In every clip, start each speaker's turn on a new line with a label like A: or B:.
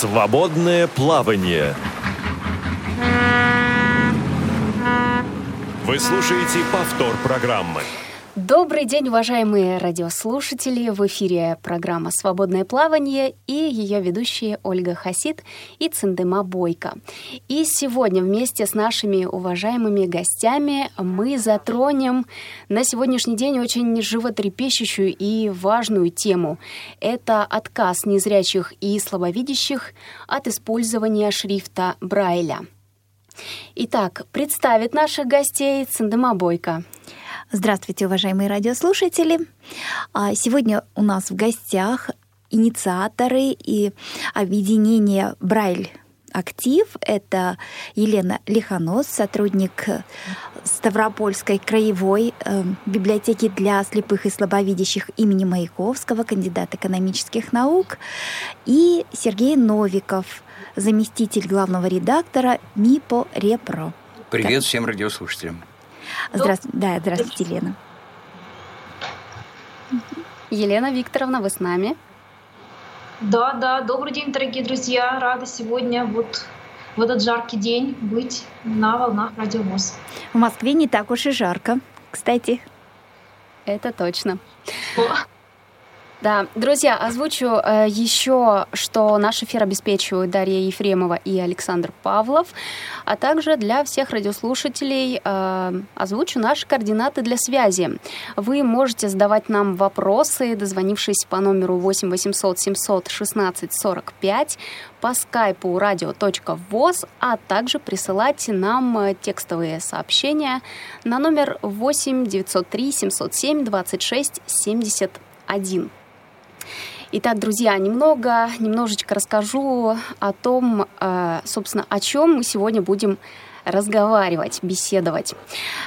A: Свободное плавание. Вы слушаете повтор программы.
B: Добрый день, уважаемые радиослушатели! В эфире программа «Свободное плавание» и ее ведущие Ольга Хасид и Циндема Бойко. И сегодня вместе с нашими уважаемыми гостями мы затронем на сегодняшний день очень животрепещущую и важную тему. Это отказ незрячих и слабовидящих от использования шрифта Брайля. Итак, представит наших гостей Циндема Бойко.
C: Здравствуйте, уважаемые радиослушатели. А, сегодня у нас в гостях инициаторы и объединение Брайль актив. Это Елена Лихонос, сотрудник Ставропольской краевой э, библиотеки для слепых и слабовидящих имени Маяковского, кандидат экономических наук, и Сергей Новиков, заместитель главного редактора МИПО Репро.
D: Привет всем радиослушателям.
C: Здравствуйте, да, здравствуйте, Елена.
B: Елена Викторовна, вы с нами?
E: Да, да, добрый день, дорогие друзья. Рада сегодня вот в этот жаркий день быть на волнах Радио ВОЗ.
C: В Москве не так уж и жарко, кстати.
B: Это точно. Да, друзья, озвучу э, еще, что наш эфир обеспечивают Дарья Ефремова и Александр Павлов, а также для всех радиослушателей э, озвучу наши координаты для связи. Вы можете задавать нам вопросы, дозвонившись по номеру 8 800 700 16 45, по скайпу radio.voz, а также присылать нам э, текстовые сообщения на номер 8 903 707 26 71. Итак, друзья, немного, немножечко расскажу о том, э, собственно, о чем мы сегодня будем разговаривать, беседовать.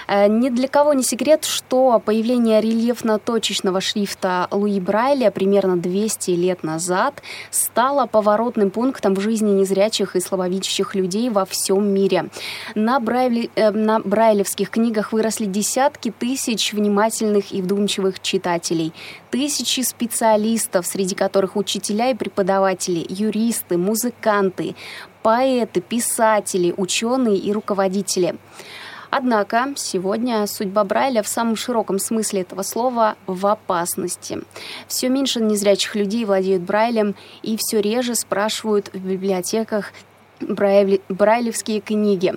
B: Э, ни для кого не секрет, что появление рельефно-точечного шрифта Луи Брайля примерно 200 лет назад стало поворотным пунктом в жизни незрячих и слабовидящих людей во всем мире. На, Брайли, э, на брайлевских книгах выросли десятки тысяч внимательных и вдумчивых читателей, тысячи специалистов, среди которых учителя и преподаватели, юристы, музыканты, поэты, писатели, ученые и руководители. Однако сегодня судьба Брайля в самом широком смысле этого слова в опасности. Все меньше незрячих людей владеют Брайлем и все реже спрашивают в библиотеках брайлевские книги.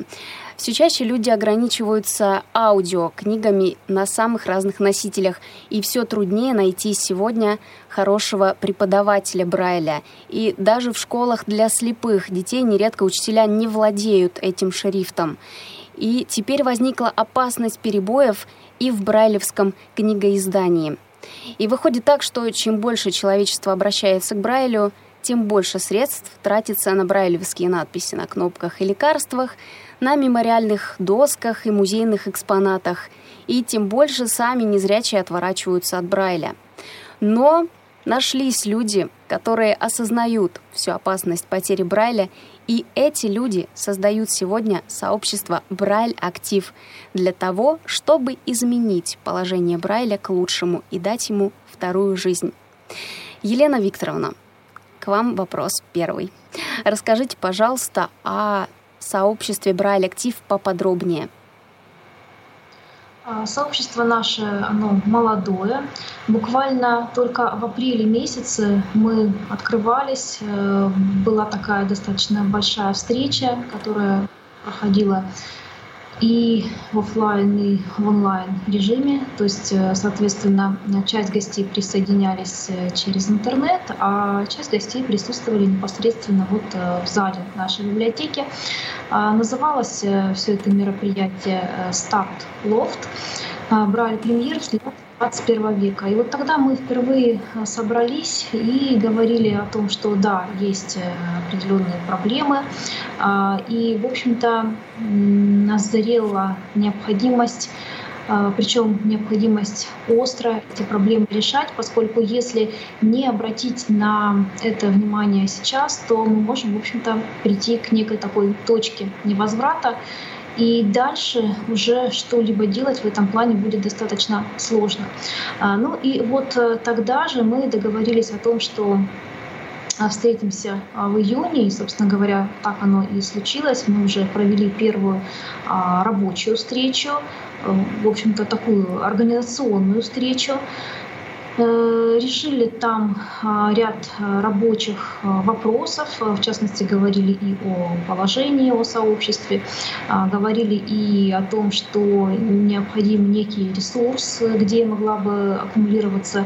B: Все чаще люди ограничиваются аудио книгами на самых разных носителях, и все труднее найти сегодня хорошего преподавателя Брайля. И даже в школах для слепых детей нередко учителя не владеют этим шрифтом. И теперь возникла опасность перебоев и в брайлевском книгоиздании. И выходит так, что чем больше человечество обращается к Брайлю, тем больше средств тратится на брайлевские надписи на кнопках и лекарствах, на мемориальных досках и музейных экспонатах, и тем больше сами незрячие отворачиваются от Брайля. Но нашлись люди, которые осознают всю опасность потери Брайля, и эти люди создают сегодня сообщество Брайль Актив для того, чтобы изменить положение Брайля к лучшему и дать ему вторую жизнь. Елена Викторовна, к вам вопрос первый. Расскажите, пожалуйста, о сообществе Брайль Актив поподробнее.
E: А, сообщество наше, оно молодое. Буквально только в апреле месяце мы открывались. Э, была такая достаточно большая встреча, которая проходила и в офлайн, и в онлайн режиме. То есть, э, соответственно, часть гостей присоединялись э, через интернет, а часть гостей присутствовали непосредственно вот э, в зале нашей библиотеки. А, называлось все это мероприятие «Старт Лофт». Брали премьер 21 века. И вот тогда мы впервые э, собрались и говорили о том, что да, есть э, определенные проблемы. А, и, в общем-то, назрела необходимость а, причем необходимость остро эти проблемы решать, поскольку если не обратить на это внимание сейчас, то мы можем, в общем-то, прийти к некой такой точке невозврата, и дальше уже что-либо делать в этом плане будет достаточно сложно. А, ну и вот э, тогда же мы договорились о том, что встретимся в июне, и, собственно говоря, так оно и случилось. Мы уже провели первую рабочую встречу, в общем-то, такую организационную встречу. Э, решили там а, ряд а, рабочих а, вопросов, в частности, говорили и о положении, о сообществе, говорили и о том, что необходим некий ресурс, где могла бы аккумулироваться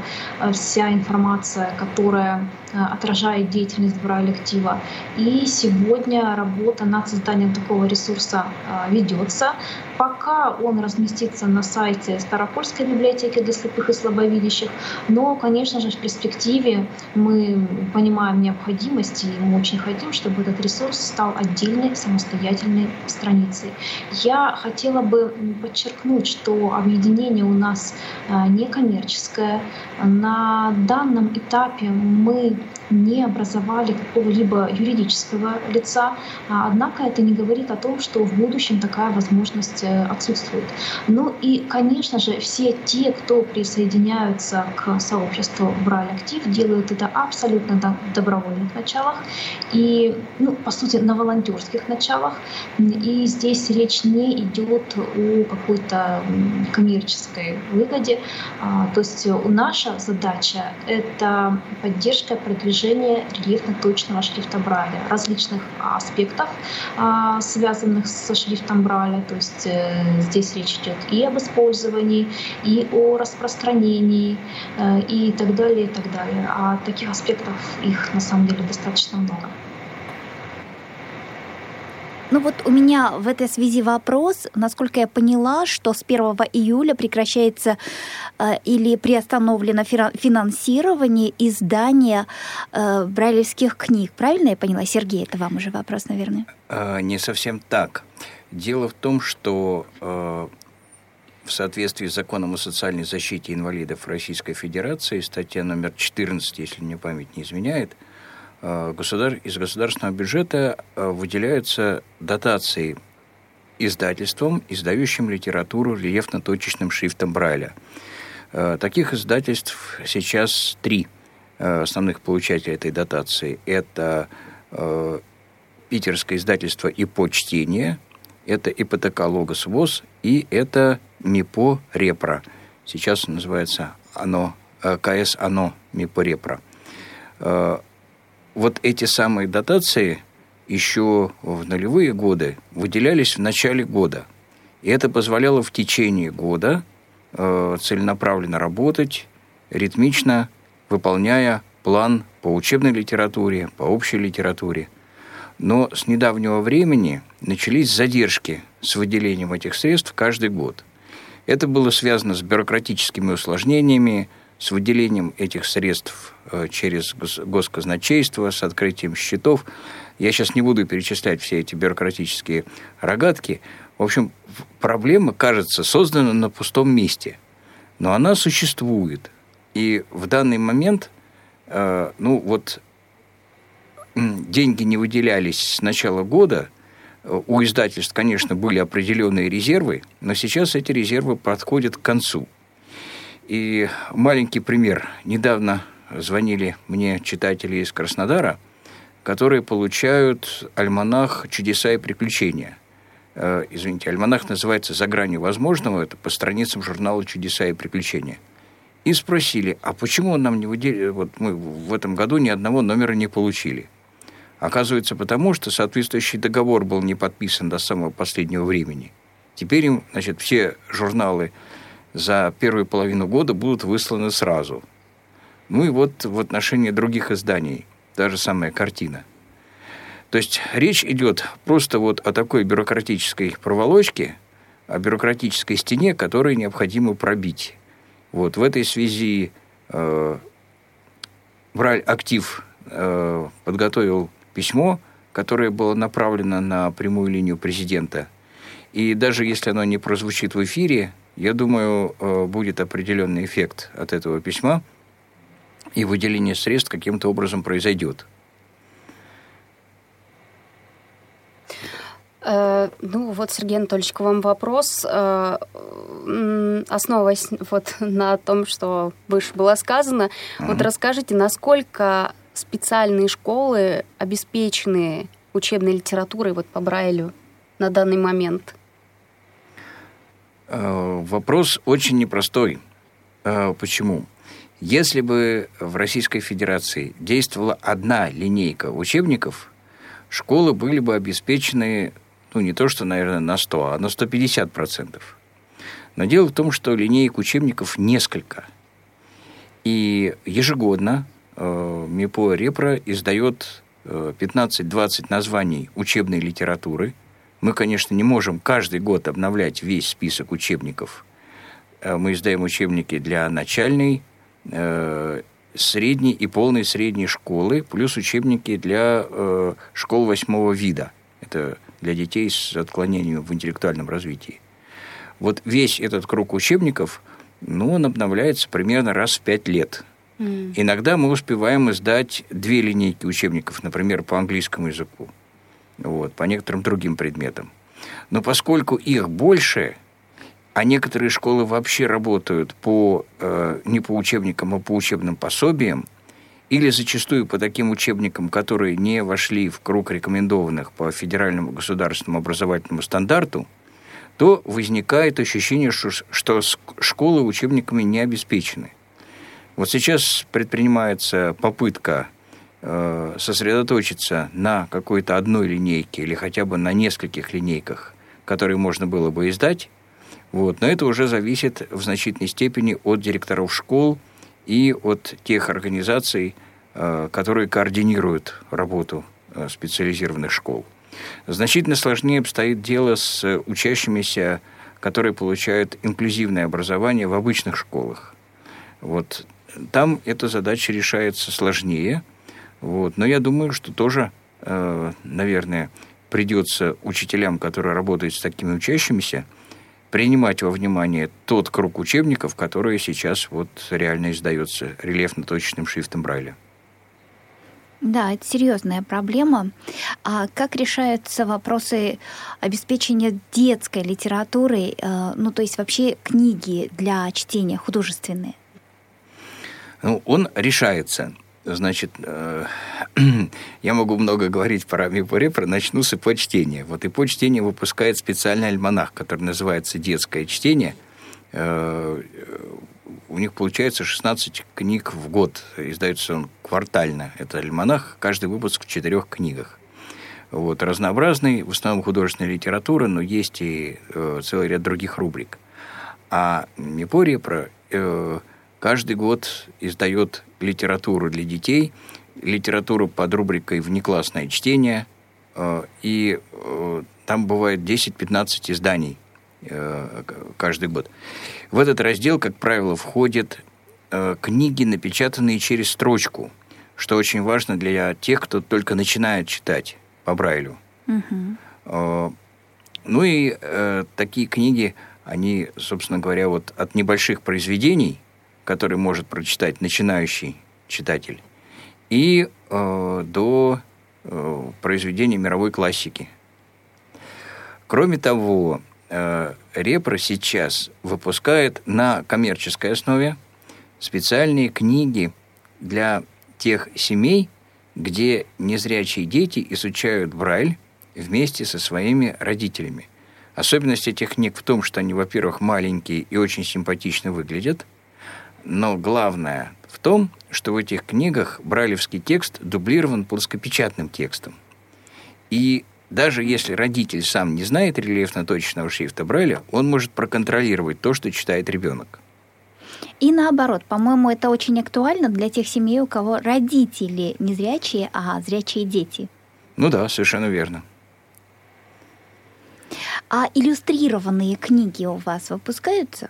E: вся информация, которая отражает деятельность Брайль актива. И сегодня работа над созданием такого ресурса ведется. Пока он разместится на сайте Старопольской библиотеки для слепых и слабовидящих, но, конечно же, в перспективе мы понимаем необходимость, и мы очень хотим, чтобы этот ресурс стал отдельной самостоятельной страницей. Я хотела бы подчеркнуть, что объединение у нас э, некоммерческое. На данном этапе мы не образовали какого-либо юридического лица, а, однако это не говорит о том, что в будущем такая возможность э, отсутствует. Ну и, конечно же, все те, кто присоединяются к сообществу Брайль Актив, делают это абсолютно на добровольных началах и, ну, по сути, на волонтерских началах. И здесь речь не идет о какой-то коммерческой выгоде. А, то есть наша задача — это поддержка продвижения достижение рельефно-точного шрифта Брайля, различных аспектов, а, связанных со шрифтом Брайля. То есть э, здесь речь идет и об использовании, и о распространении, э, и так далее, и так далее. А таких аспектов их на самом деле достаточно много.
C: Ну вот у меня в этой связи вопрос. Насколько я поняла, что с 1 июля прекращается э, или приостановлено финансирование издания э, брайлевских книг. Правильно я поняла, Сергей? Это вам уже вопрос, наверное.
D: Э, не совсем так. Дело в том, что э, в соответствии с законом о социальной защите инвалидов Российской Федерации, статья номер 14, если мне память не изменяет, – государ... из государственного бюджета э, выделяются дотации издательствам, издающим литературу рельефно-точечным шрифтом Брайля. Э, таких издательств сейчас три основных получателя этой дотации. Это питерское издательство «ИПО чтение», это ИПТК «Логос ВОЗ» и это МИПО «Репро». Сейчас называется оно, КС «Оно» МИПО «Репро» вот эти самые дотации еще в нулевые годы выделялись в начале года. И это позволяло в течение года э, целенаправленно работать, ритмично выполняя план по учебной литературе, по общей литературе. Но с недавнего времени начались задержки с выделением этих средств каждый год. Это было связано с бюрократическими усложнениями, с выделением этих средств э, через госказначейство, с открытием счетов. Я сейчас не буду перечислять все эти бюрократические рогатки. В общем, проблема, кажется, создана на пустом месте. Но она существует. И в данный момент, э, ну вот, деньги не выделялись с начала года. У издательств, конечно, были определенные резервы, но сейчас эти резервы подходят к концу – и маленький пример. Недавно звонили мне читатели из Краснодара, которые получают альманах «Чудеса и приключения». Э, извините, альманах называется «За гранью возможного». Это по страницам журнала «Чудеса и приключения». И спросили, а почему он нам не выделил... Вот мы в этом году ни одного номера не получили. Оказывается, потому что соответствующий договор был не подписан до самого последнего времени. Теперь им, значит, все журналы за первую половину года будут высланы сразу. Ну и вот в отношении других изданий та же самая картина. То есть речь идет просто вот о такой бюрократической проволочке, о бюрократической стене, которую необходимо пробить. Вот в этой связи э, Браль Актив э, подготовил письмо, которое было направлено на прямую линию президента. И даже если оно не прозвучит в эфире, я думаю, э, будет определенный эффект от этого письма, и выделение средств каким-то образом произойдет.
B: Э, ну вот, Сергей Анатольевич, к вам вопрос. Э, основываясь вот на том, что выше было сказано, mm-hmm. вот расскажите, насколько специальные школы обеспечены учебной литературой вот по Брайлю на данный момент?
D: Э, вопрос очень непростой. Э, почему? Если бы в Российской Федерации действовала одна линейка учебников, школы были бы обеспечены, ну, не то что, наверное, на 100, а на 150 процентов. Но дело в том, что линеек учебников несколько. И ежегодно э, МИПО Репро издает 15-20 названий учебной литературы. Мы, конечно, не можем каждый год обновлять весь список учебников. Э, мы издаем учебники для начальной, Э, средней и полной средней школы, плюс учебники для э, школ восьмого вида. Это для детей с отклонением в интеллектуальном развитии. Вот весь этот круг учебников, ну, он обновляется примерно раз в пять лет. Mm. Иногда мы успеваем издать две линейки учебников, например, по английскому языку, вот, по некоторым другим предметам. Но поскольку их больше, а некоторые школы вообще работают по, э, не по учебникам, а по учебным пособиям, или зачастую по таким учебникам, которые не вошли в круг рекомендованных по федеральному государственному образовательному стандарту, то возникает ощущение, что, что школы учебниками не обеспечены. Вот сейчас предпринимается попытка сосредоточиться на какой-то одной линейке или хотя бы на нескольких линейках, которые можно было бы издать, вот. Но это уже зависит в значительной степени от директоров школ и от тех организаций, э, которые координируют работу э, специализированных школ. Значительно сложнее обстоит дело с учащимися, которые получают инклюзивное образование в обычных школах. Вот. Там эта задача решается сложнее. Вот. Но я думаю, что тоже, э, наверное, придется учителям, которые работают с такими учащимися, принимать во внимание тот круг учебников, который сейчас вот реально издается рельефно-точечным шрифтом Брайля.
C: Да, это серьезная проблема. А как решаются вопросы обеспечения детской литературы, э, ну то есть вообще книги для чтения художественные?
D: Ну, он решается. Значит, э, я могу много говорить про Мипо-Репро, начну с чтения. Вот ИПО чтения выпускает специальный альманах, который называется «Детское чтение». Э, у них получается 16 книг в год. Издается он квартально. Это альманах, каждый выпуск в четырех книгах. Вот, разнообразный, в основном художественная литература, но есть и э, целый ряд других рубрик. А Мипо-Репро э, каждый год издает литературу для детей, литературу под рубрикой «Внеклассное чтение», э, и э, там бывает 10-15 изданий э, каждый год. В этот раздел, как правило, входят книги, напечатанные через строчку, что очень важно для тех, кто только начинает читать по Брайлю. Угу. Ну и такие книги, они, собственно говоря, вот от небольших произведений – который может прочитать начинающий читатель, и э, до э, произведений мировой классики. Кроме того, э, Репро сейчас выпускает на коммерческой основе специальные книги для тех семей, где незрячие дети изучают Брайль вместе со своими родителями. Особенность этих книг в том, что они, во-первых, маленькие и очень симпатично выглядят – но главное в том, что в этих книгах брайлевский текст дублирован плоскопечатным текстом. И даже если родитель сам не знает рельефно-точечного шрифта Брайля, он может проконтролировать то, что читает ребенок.
C: И наоборот, по-моему, это очень актуально для тех семей, у кого родители не зрячие, а зрячие дети.
D: Ну да, совершенно верно.
C: А иллюстрированные книги у вас выпускаются?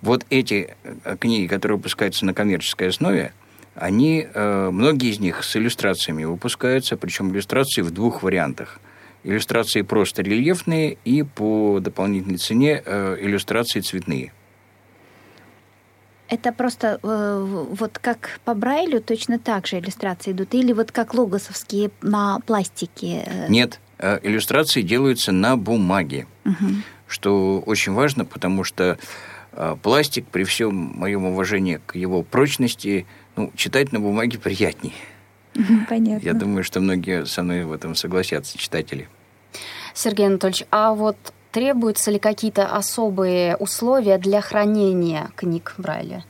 D: Вот эти э, книги, которые выпускаются на коммерческой основе, они, э, многие из них с иллюстрациями выпускаются, причем иллюстрации в двух вариантах. Иллюстрации просто рельефные и по дополнительной цене э, иллюстрации цветные.
C: Это просто э, вот как по Брайлю точно так же иллюстрации идут? Или вот как логосовские на пластике?
D: Нет, иллюстрации делаются на бумаге, угу. что очень важно, потому что пластик, при всем моем уважении к его прочности, ну, читать на бумаге приятнее.
C: Понятно.
D: Я думаю, что многие со мной в этом согласятся, читатели.
B: Сергей Анатольевич, а вот требуются ли какие-то особые условия для хранения книг Брайля?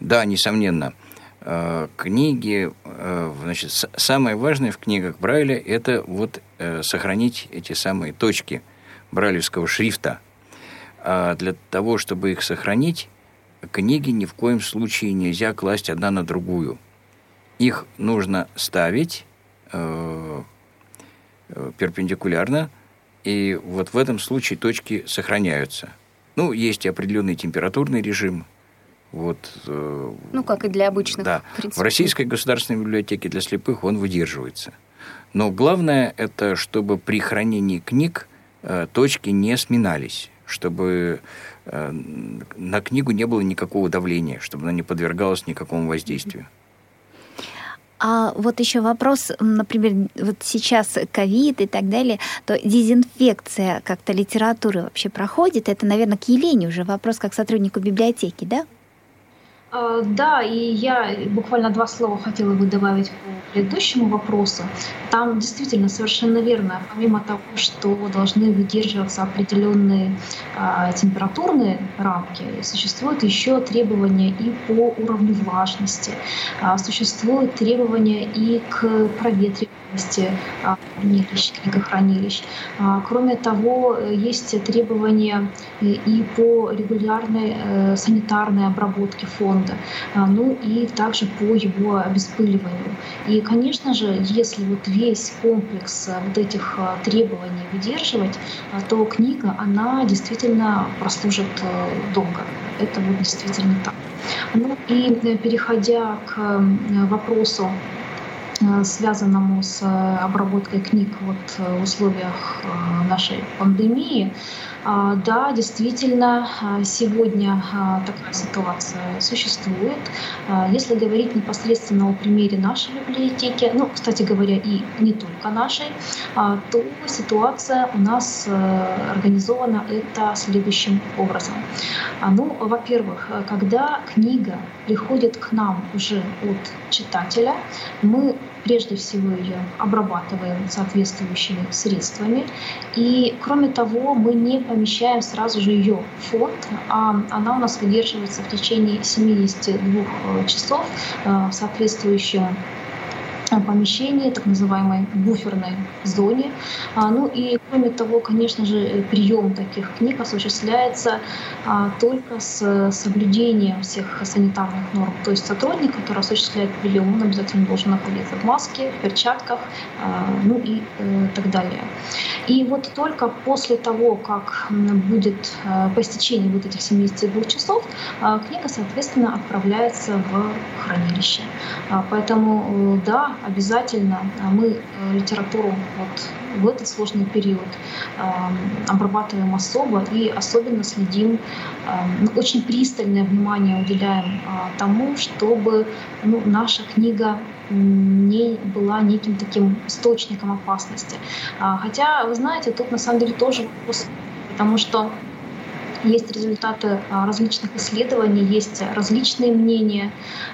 D: Да, несомненно. Э, книги, э, значит, самое важное в книгах Брайля – это вот э, сохранить эти самые точки брайлевского шрифта. А для того, чтобы их сохранить, книги ни в коем случае нельзя класть одна на другую. Их нужно ставить перпендикулярно, и вот в этом случае точки сохраняются. Ну, есть определенный температурный режим – вот,
B: э, ну, как и для обычных.
D: Да. В, в Российской государственной библиотеке для слепых он выдерживается. Но главное это, чтобы при хранении книг э, точки не сминались, чтобы э, на книгу не было никакого давления, чтобы она не подвергалась никакому воздействию.
C: А вот еще вопрос, например, вот сейчас ковид и так далее, то дезинфекция как-то литературы вообще проходит? Это, наверное, к Елене уже вопрос как сотруднику библиотеки, да?
E: А, да, и я буквально два слова хотела бы добавить по предыдущему вопросу. Там действительно совершенно верно, помимо того, что должны выдерживаться определенные а, температурные рамки, существуют еще требования и по уровню влажности, а, существуют требования и к проветриванию хранилищ, книгохранилищ. Кроме того, есть требования и по регулярной э, санитарной обработке фонда, ну и также по его обеспыливанию. И, конечно же, если вот весь комплекс э, вот этих э, требований выдерживать, то книга, она действительно прослужит долго. Это вот действительно так. Ну и переходя к вопросу связанному с э, обработкой книг вот э, в условиях нашей пандемии, а, да, действительно, а, сегодня а, такая ситуация существует. Если говорить непосредственно о примере нашей библиотеки, ну, кстати говоря, и не только нашей, то ситуация у нас организована это следующим образом. Ну, во-первых, когда книга приходит к нам уже от читателя, мы прежде всего ее обрабатываем соответствующими средствами. И кроме того, мы не помещаем сразу же ее в фонд, а она у нас выдерживается в течение 72 э, часов э, в соответствующем помещении, так называемой буферной зоне. А, ну и кроме того, конечно же, прием таких книг осуществляется а, только с соблюдением всех санитарных норм. То есть сотрудник, который осуществляет прием, он обязательно должен находиться в маске, в перчатках, а, ну и э, так далее. И вот только после того, как будет по истечении вот этих 72 часов, книга, соответственно, отправляется в хранилище. Поэтому, э, да, обязательно а, мы э, литературу вот в этот сложный период обрабатываем особо и особенно следим, ну, очень пристальное внимание уделяем а, тому, чтобы ну, наша книга не была неким таким источником опасности. А, хотя, вы знаете, тут на самом деле тоже вопрос, потому что есть результаты а, различных исследований, есть различные мнения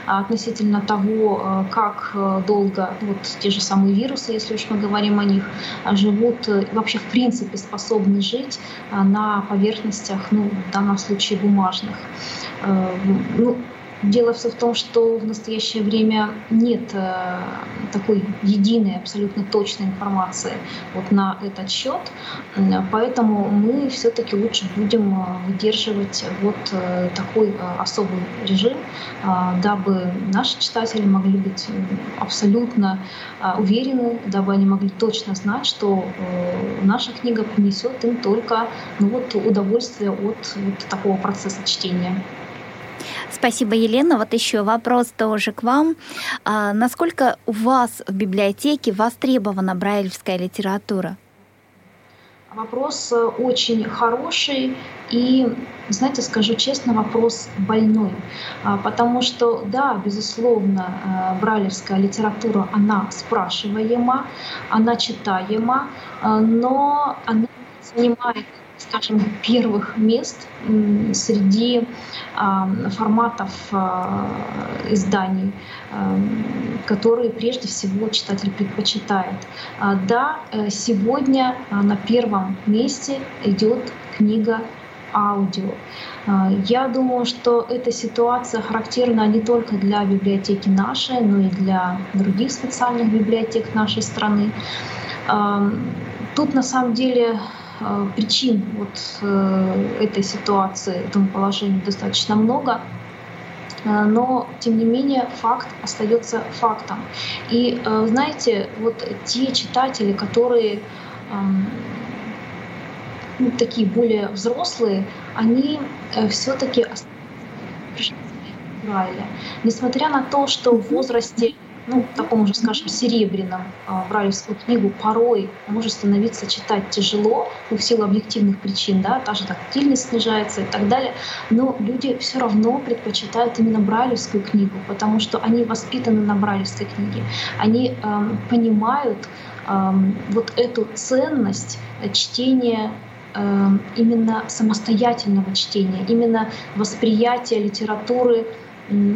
E: а, относительно того, а, как долго вот те же самые вирусы, если уж мы говорим о них, живут, вообще в принципе способны жить на поверхностях, ну, в данном случае бумажных. Ну, Дело все в том, что в настоящее время нет э, такой единой, абсолютно точной информации вот на этот счет, поэтому мы все-таки лучше будем э, выдерживать вот э, такой особый режим, дабы наши читатели могли быть абсолютно уверены, дабы они могли точно знать, что наша книга принесет им только ну, вот, удовольствие от вот такого процесса чтения.
C: Спасибо, Елена. Вот еще вопрос тоже к вам. А насколько у вас в библиотеке востребована брайлевская литература?
E: Вопрос э, очень хороший и, знаете, скажу честно, вопрос больной. А, потому что, да, безусловно, э, брайлевская литература, она спрашиваема, она читаема, э, но она занимает скажем, первых мест среди форматов а, изданий, которые прежде всего читатель предпочитает. А, да, э, сегодня а, на первом месте идет книга аудио. Я думаю, что эта ситуация характерна не только для библиотеки нашей, но и для других специальных библиотек нашей страны. Тут на самом деле причин вот э, этой ситуации, этому положению достаточно много. Э, но, тем не менее, факт остается фактом. И, знаете, вот те читатели, которые эм, ну, такие более взрослые, они все-таки Брайля. Несмотря на то, что в возрасте ну, таком уже, скажем, серебряном а, брайлевскую книгу порой может становиться читать тяжело, ну, в силу объективных причин, да, та же тактильность снижается и так далее, но люди все равно предпочитают именно брайлевскую книгу, потому что они воспитаны на брайлевской книге, они эм, понимают эм, вот эту ценность чтения эм, именно самостоятельного чтения, именно восприятия литературы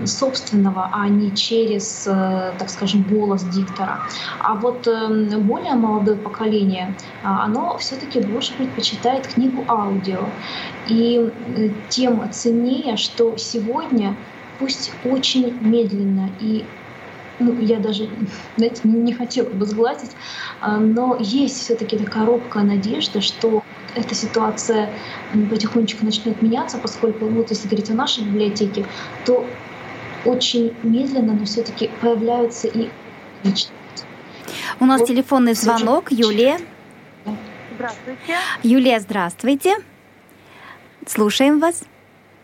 E: собственного, а не через, э, так скажем, голос диктора. А вот эм, более молодое поколение, а, оно все-таки больше предпочитает книгу аудио. И тем ценнее, что сегодня, пусть очень медленно и ну, я даже, знаете, не хотела бы сглазить, а, но есть все-таки такая робкая надежда, что эта ситуация потихонечку начнет меняться, поскольку, вот если говорить о нашей библиотеке, то очень медленно, но все-таки появляются и личности.
C: У нас вот телефонный звонок. Юлия.
F: Здравствуйте.
C: Юлия, здравствуйте. Слушаем вас.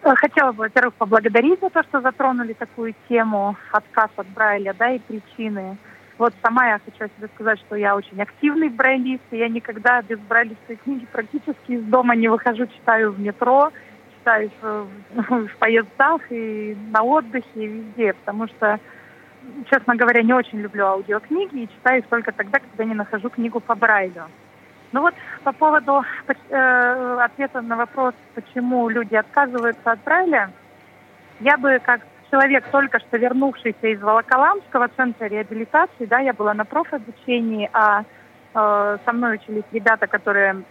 F: Э, хотела бы, во-первых, поблагодарить за то, что затронули такую тему отказ от Брайля, да, и причины. Вот сама я хочу себе сказать, что я очень активный брайлист, и я никогда без брайлистской книги практически из дома не выхожу, читаю в метро, читаю в, в поездах и на отдыхе, и везде, потому что, честно говоря, не очень люблю аудиокниги и читаю их только тогда, когда не нахожу книгу по Брайлю. Ну вот по поводу э, ответа на вопрос, почему люди отказываются от Брайля, я бы как человек, только что вернувшийся из Волоколамского центра реабилитации, да, я была на профобучении, а э, со мной учились ребята, которые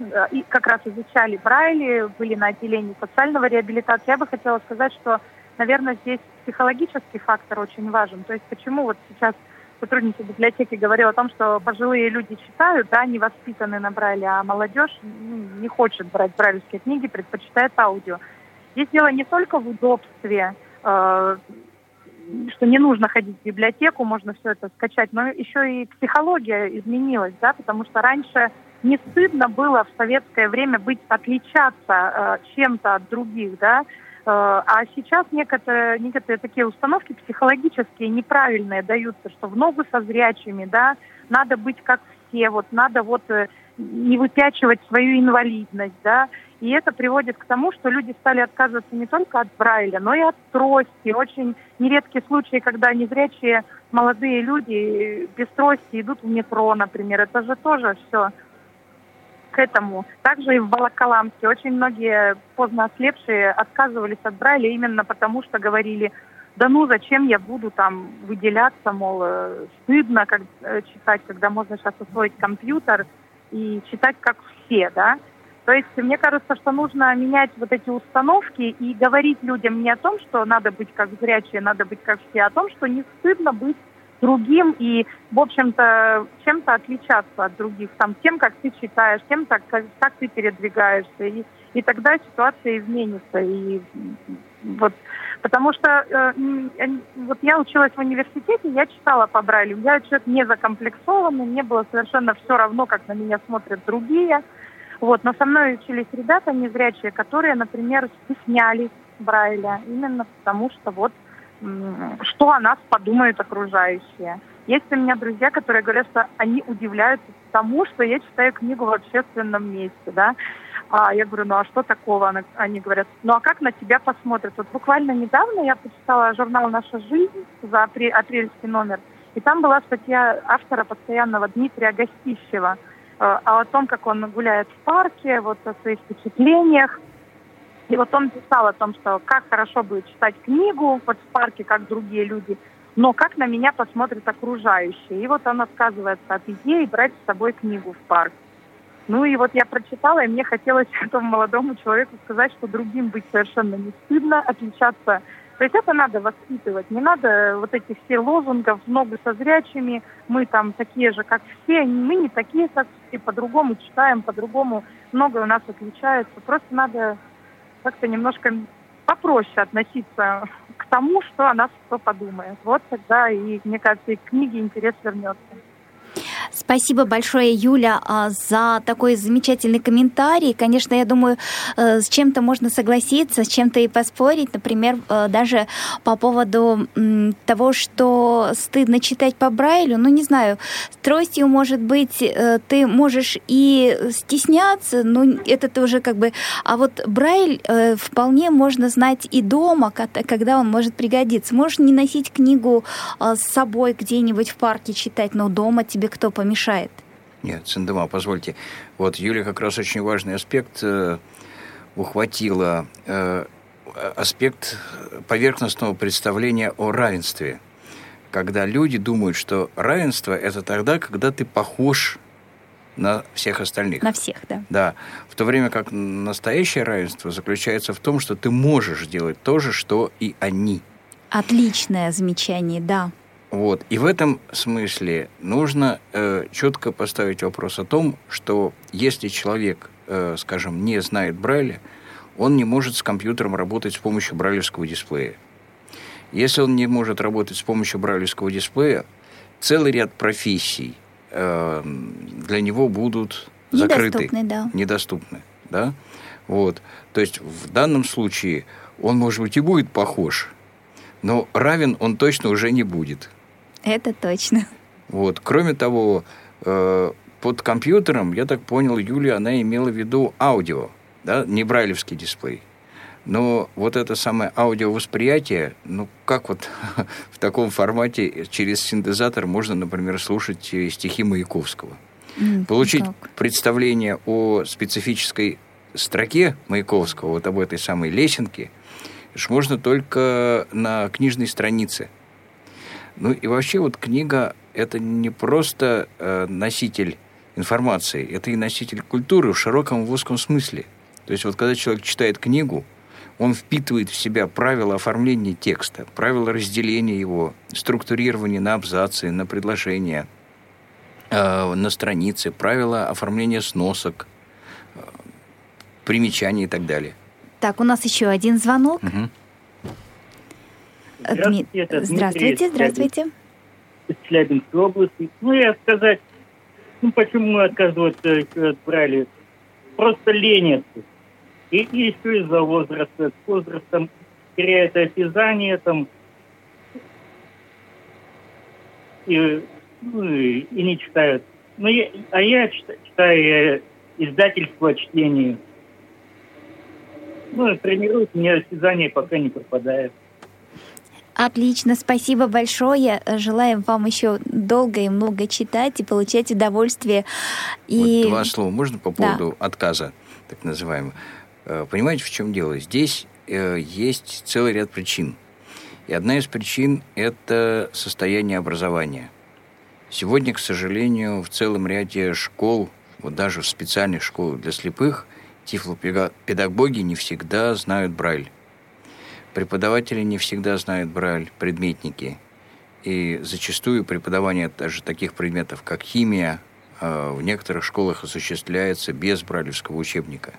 F: э, и как раз изучали Брайли, были на отделении социального реабилитации. Я бы хотела сказать, что, наверное, здесь психологический фактор очень важен. То есть почему вот сейчас сотрудница библиотеки говорила о том, что пожилые люди читают, да, не воспитаны на Брайле, а молодежь ну, не хочет брать брайлевские книги, предпочитает аудио. Здесь дело не только в удобстве, что не нужно ходить в библиотеку, можно все это скачать, но еще и психология изменилась, да, потому что раньше не стыдно было в советское время быть отличаться э, чем-то от других, да, э, а сейчас некоторые, некоторые такие установки психологические неправильные даются, что в ногу со зрячими, да, надо быть как все, вот надо вот э, не выпячивать свою инвалидность, да, и это приводит к тому, что люди стали отказываться не только от Брайля, но и от трости. Очень нередкие случаи, когда незрячие молодые люди без трости идут в метро, например. Это же тоже все к этому. Также и в Волоколамске очень многие поздно ослепшие отказывались от Брайля именно потому, что говорили, да ну зачем я буду там выделяться, мол, э, стыдно как, э, читать, когда можно сейчас освоить компьютер и читать как все, да. То есть мне кажется, что нужно менять вот эти установки и говорить людям не о том, что надо быть как зрячие, надо быть как все, а о том, что не стыдно быть другим и, в общем-то, чем-то отличаться от других, там, тем, как ты читаешь, тем, как, как ты передвигаешься. И, и тогда ситуация изменится. И вот, потому что э, вот я училась в университете, я читала по Брайлю, я человек не закомплексованный, мне было совершенно все равно, как на меня смотрят другие. Вот, но со мной учились ребята незрячие, которые, например, стеснялись Брайля, именно потому что вот что о нас подумают окружающие. Есть у меня друзья, которые говорят, что они удивляются тому, что я читаю книгу в общественном месте, да. А я говорю, ну а что такого? Они говорят, ну а как на тебя посмотрят? Вот буквально недавно я почитала журнал «Наша жизнь» за апрельский номер, и там была статья автора постоянного Дмитрия Гостищева – а о том, как он гуляет в парке, вот о своих впечатлениях. И вот он писал о том, что как хорошо будет читать книгу вот в парке, как другие люди, но как на меня посмотрят окружающие. И вот он отказывается от идеи брать с собой книгу в парк. Ну и вот я прочитала, и мне хотелось этому молодому человеку сказать, что другим быть совершенно не стыдно, отличаться. То есть это надо воспитывать. Не надо вот этих все лозунгов, ногу со зрячими, мы там такие же, как все, мы не такие, как все, по-другому читаем, по-другому многое у нас отличается. Просто надо как-то немножко попроще относиться к тому, что о нас кто подумает. Вот тогда и, мне кажется, и к книге интерес вернется.
C: Спасибо большое, Юля, а, за такой замечательный комментарий. Конечно, я думаю, э, с чем-то можно согласиться, с чем-то и поспорить. Например, э, даже по поводу того, что стыдно читать по Брайлю. Ну, не знаю, с тростью, может быть, э, ты можешь и стесняться, но это тоже как бы... А вот Брайль вполне можно знать и дома, когда он может пригодиться. Можешь не носить книгу с собой где-нибудь в парке читать, но дома тебе кто помешает?
D: Нет, Синдема, позвольте. Вот Юля как раз очень важный аспект э, ухватила. Э, аспект поверхностного представления о равенстве. Когда люди думают, что равенство – это тогда, когда ты похож на всех остальных.
C: На всех, да.
D: Да. В то время как настоящее равенство заключается в том, что ты можешь делать то же, что и они.
C: Отличное замечание, да.
D: Вот. И в этом смысле нужно э, четко поставить вопрос о том, что если человек, э, скажем, не знает Брайля, он не может с компьютером работать с помощью брайлевского дисплея. Если он не может работать с помощью брайлевского дисплея, целый ряд профессий э, для него будут закрыты.
C: Недоступны, да.
D: Недоступны, да? Вот. То есть в данном случае он, может быть, и будет похож, но равен он точно уже не будет.
C: Это точно.
D: Вот. Кроме того, э, под компьютером, я так понял, Юлия, она имела в виду аудио, да, не брайлевский дисплей. Но вот это самое аудиовосприятие, ну как вот в таком формате через синтезатор можно, например, слушать э, стихи Маяковского? Mm, Получить как? представление о специфической строке Маяковского, вот об этой самой лесенке, можно только на книжной странице – ну и вообще вот книга – это не просто э, носитель информации, это и носитель культуры в широком в узком смысле. То есть вот когда человек читает книгу, он впитывает в себя правила оформления текста, правила разделения его, структурирования на абзацы, на предложения, э, на страницы, правила оформления сносок, э, примечаний и так далее.
C: Так, у нас еще один звонок. Угу.
G: Здравствуйте,
C: это здравствуйте, здравствуйте.
G: Из Челябинской области. Ну, я сказать, ну, почему мы отказываться отбрали? Просто ленятся. И, и еще из-за возраста. С возрастом теряет осязание, там, и, ну, и, и не читают. Ну, я, а я читаю, читаю издательство чтения. Ну, тренируюсь, у меня осязание пока не пропадает.
C: Отлично, спасибо большое. Желаем вам еще долго и много читать и получать удовольствие.
D: И... Вот два слова можно по поводу да. отказа, так называемого. Э, понимаете, в чем дело? Здесь э, есть целый ряд причин. И одна из причин – это состояние образования. Сегодня, к сожалению, в целом ряде школ, вот даже в специальных школах для слепых, тифлопедагоги не всегда знают Брайль. Преподаватели не всегда знают Брайль, предметники. И зачастую преподавание даже таких предметов, как химия, а, в некоторых школах осуществляется без брайлевского учебника.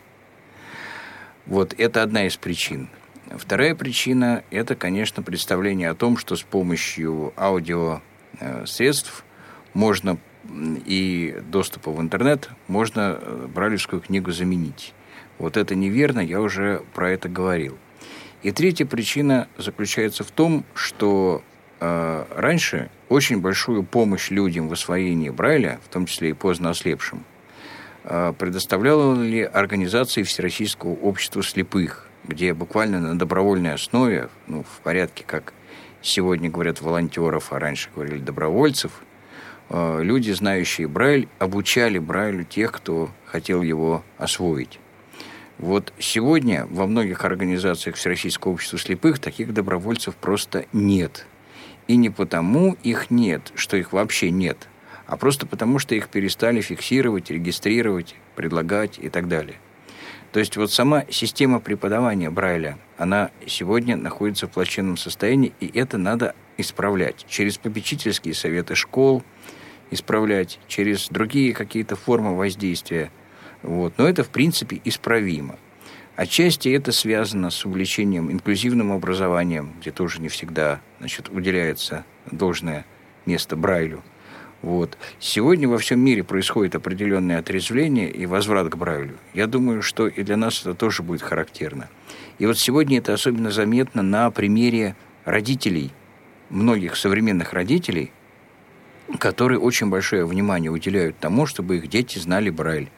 D: Вот это одна из причин. Вторая причина – это, конечно, представление о том, что с помощью аудиосредств можно и доступа в интернет можно э, брайлевскую книгу заменить. Вот это неверно, я уже про это говорил. И третья причина заключается в том, что э, раньше очень большую помощь людям в освоении Брайля, в том числе и поздно ослепшим, э, предоставляли организации Всероссийского общества слепых, где буквально на добровольной основе, ну, в порядке, как сегодня говорят волонтеров, а раньше говорили добровольцев, э, люди, знающие Брайль, обучали Брайлю тех, кто хотел его освоить. Вот сегодня во многих организациях Всероссийского общества слепых таких добровольцев просто нет. И не потому их нет, что их вообще нет, а просто потому, что их перестали фиксировать, регистрировать, предлагать и так далее. То есть вот сама система преподавания Брайля, она сегодня находится в плачевном состоянии, и это надо исправлять через попечительские советы школ, исправлять через другие какие-то формы воздействия. Вот. Но это, в принципе, исправимо. Отчасти это связано с увлечением инклюзивным образованием, где тоже не всегда значит, уделяется должное место Брайлю. Вот. Сегодня во всем мире происходит определенное отрезвление и возврат к Брайлю. Я думаю, что и для нас это тоже будет характерно. И вот сегодня это особенно заметно на примере родителей, многих современных родителей, которые очень большое внимание уделяют тому, чтобы их дети знали Брайль.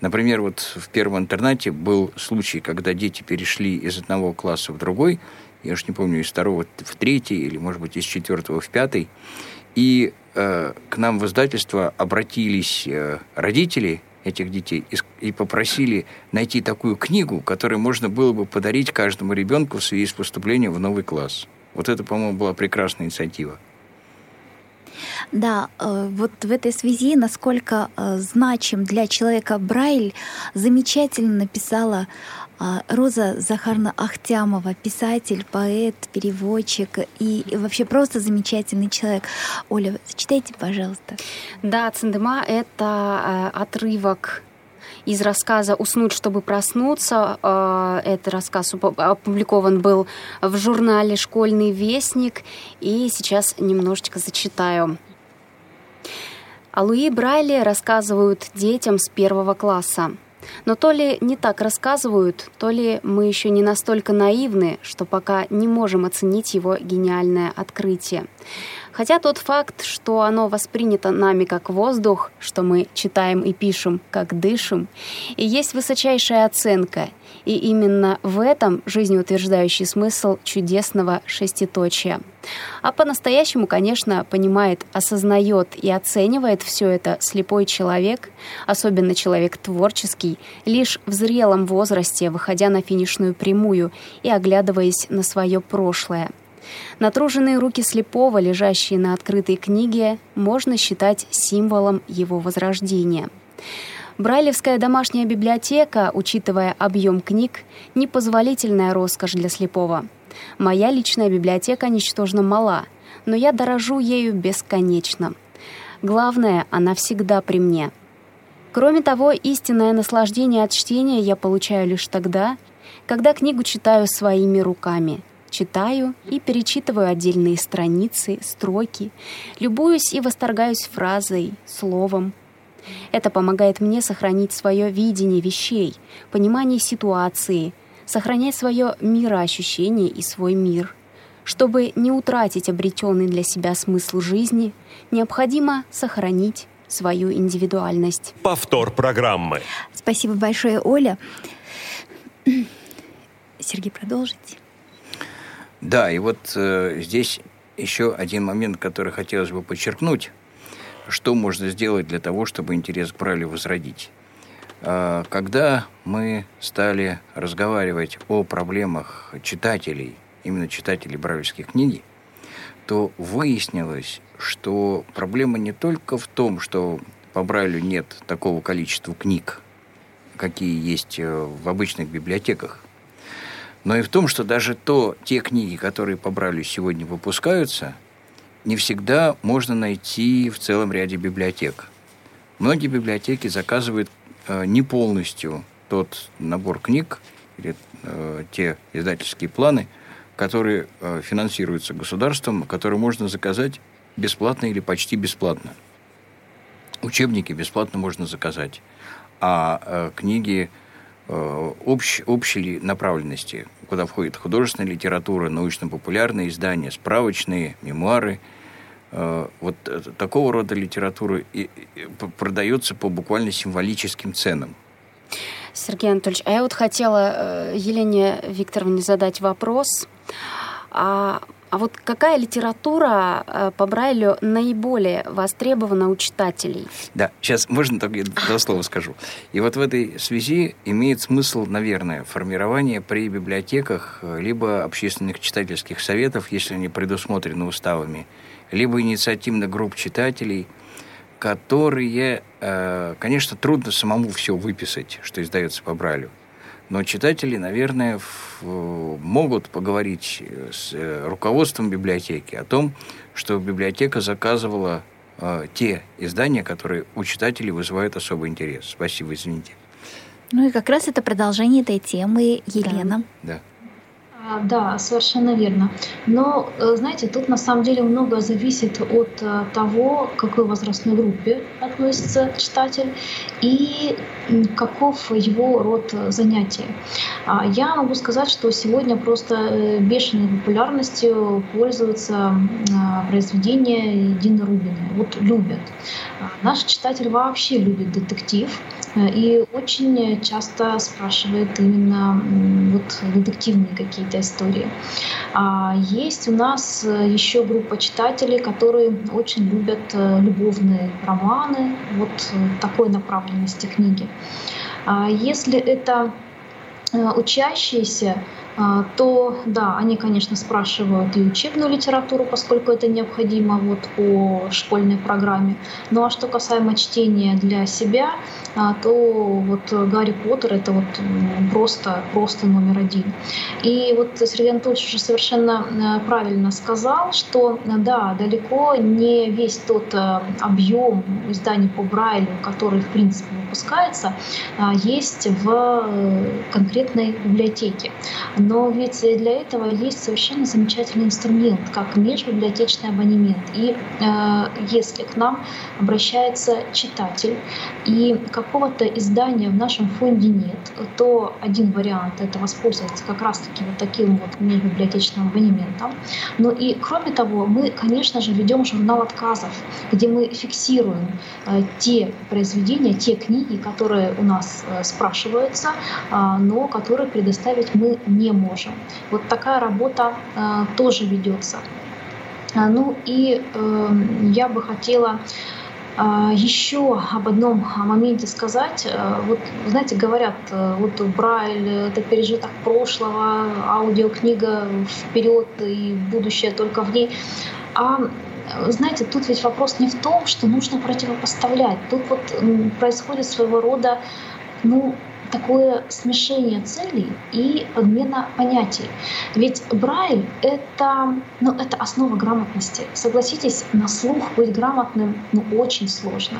D: Например, вот в первом интернате был случай, когда дети перешли из одного класса в другой, я уж не помню, из второго в третий, или, может быть, из четвертого в пятый, и э, к нам в издательство обратились э, родители этих детей и, и попросили найти такую книгу, которую можно было бы подарить каждому ребенку в связи с поступлением в новый класс. Вот это, по-моему, была прекрасная инициатива.
C: Да, э, вот в этой связи, насколько э, значим для человека Брайль, замечательно написала а, Роза Захарна Ахтямова, писатель, поэт, переводчик и вообще просто замечательный человек. Оля, зачитайте, пожалуйста.
B: Да, Циндема — это э, отрывок из рассказа «Уснуть, чтобы проснуться». Э, этот рассказ опубликован был в журнале «Школьный вестник». И сейчас немножечко зачитаю. О Луи Брайле рассказывают детям с первого класса – но то ли не так рассказывают, то ли мы еще не настолько наивны, что пока не можем оценить его гениальное открытие. Хотя тот факт, что оно воспринято нами как воздух, что мы читаем и пишем, как дышим, и есть высочайшая оценка, и именно в этом жизнеутверждающий смысл чудесного шеститочия. А по-настоящему, конечно, понимает, осознает и оценивает все это слепой человек, особенно человек творческий, лишь в зрелом возрасте, выходя на финишную прямую и оглядываясь на свое прошлое. Натруженные руки слепого, лежащие на открытой книге, можно считать символом его возрождения. Брайлевская домашняя библиотека, учитывая объем книг, непозволительная роскошь для слепого. Моя личная библиотека ничтожно мала, но я дорожу ею бесконечно. Главное, она всегда при мне. Кроме того, истинное наслаждение от чтения я получаю лишь тогда, когда книгу читаю своими руками. Читаю и перечитываю отдельные страницы, строки, любуюсь и восторгаюсь фразой, словом, это помогает мне сохранить свое видение вещей, понимание ситуации, сохранять свое мироощущение и свой мир. Чтобы не утратить обретенный для себя смысл жизни, необходимо сохранить свою индивидуальность.
A: Повтор программы.
C: Спасибо большое, Оля. Сергей, продолжите.
D: Да, и вот э, здесь еще один момент, который хотелось бы подчеркнуть что можно сделать для того, чтобы интерес к Брайлю возродить. А, когда мы стали разговаривать о проблемах читателей, именно читателей брайлевских книги, то выяснилось, что проблема не только в том, что по Брайлю нет такого количества книг, какие есть э, в обычных библиотеках, но и в том, что даже то, те книги, которые по сегодня выпускаются – не всегда можно найти в целом ряде библиотек. Многие библиотеки заказывают э, не полностью тот набор книг или э, те издательские планы, которые э, финансируются государством, которые можно заказать бесплатно или почти бесплатно. Учебники бесплатно можно заказать, а э, книги общ, общей направленности куда входит художественная литература, научно-популярные издания, справочные, мемуары. Э, вот такого рода литература продается по буквально символическим ценам.
B: Сергей Анатольевич, а я вот хотела э, Елене Викторовне задать вопрос. А А вот какая литература э, по Брайлю наиболее востребована у читателей?
D: Да, сейчас можно только два слова скажу. И вот в этой связи имеет смысл, наверное, формирование при библиотеках э, либо общественных читательских советов, если они предусмотрены уставами, либо инициативных групп читателей, которые, э, конечно, трудно самому все выписать, что издается по Брайлю. Но читатели, наверное, могут поговорить с э, руководством библиотеки о том, что библиотека заказывала э, те издания, которые у читателей вызывают особый интерес. Спасибо, извините.
C: Ну и как раз это продолжение этой темы, Елена.
D: Да. да.
E: А, да, совершенно верно. Но, э, знаете, тут на самом деле много зависит от э, того, к какой возрастной группе относится читатель и каков его род занятия. А, я могу сказать, что сегодня просто э, бешеной популярностью пользуются произведения Дины Рубиной. Вот любят. А, наш читатель вообще любит детектив и очень часто спрашивает именно вот детективные какие-то истории. А есть у нас э, еще группа читателей, которые очень любят э, любовные романы, вот э, такой направленности книги. А если это учащиеся, то да, они, конечно, спрашивают и учебную литературу, поскольку это необходимо вот по школьной программе. Ну а что касаемо чтения для себя, а, то вот Гарри Поттер это вот просто, просто номер один. И вот Сергей Анатольевич уже совершенно э, правильно сказал, что да, далеко не весь тот э, объем изданий по Брайлю, который в принципе выпускается, а, есть в э, конкретной библиотеке. Но ведь для этого есть совершенно замечательный инструмент, как межбиблиотечный абонемент. И э, если к нам обращается читатель и какого-то издания в нашем фонде нет, то один вариант — это воспользоваться как раз-таки вот таким вот межбиблиотечным абонементом. Но и кроме того, мы, конечно же, ведем журнал отказов, где мы фиксируем э, те произведения, те книги, которые у нас э, спрашиваются, э, но которые предоставить мы не можем. Вот такая работа э, тоже ведется. А, ну и э, я бы хотела э, еще об одном моменте сказать. Э, вот, знаете, говорят, вот Брайль — это пережиток прошлого, аудиокнига вперед и будущее только в ней. А знаете, тут ведь вопрос не в том, что нужно противопоставлять. Тут вот происходит своего рода ну, такое смешение целей и подмена понятий. Ведь Брайль — это, ну, это основа грамотности. Согласитесь, на слух быть грамотным ну, очень сложно.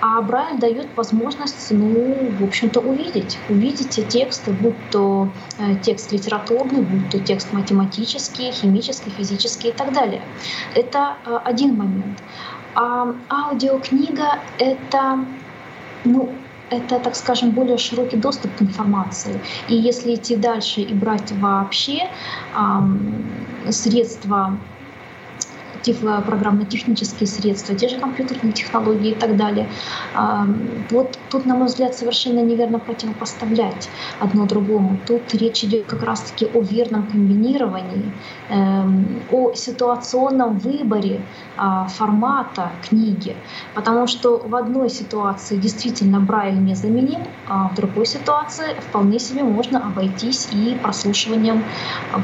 E: А Брайль дает возможность, ну, в общем-то, увидеть. Увидеть те тексты, будь то э, текст литературный, будь то текст математический, химический, физический и так далее. Это э, один момент. А аудиокнига — это ну, это, так скажем, более широкий доступ к информации. И если идти дальше и брать вообще э, средства программно-технические средства, те же компьютерные технологии и так далее. Вот тут, на мой взгляд, совершенно неверно противопоставлять одно другому. Тут речь идет как раз-таки о верном комбинировании, эм, о ситуационном выборе а, формата книги. Потому что в одной ситуации действительно Брайль незаменим, а в другой ситуации вполне себе можно обойтись и прослушиванием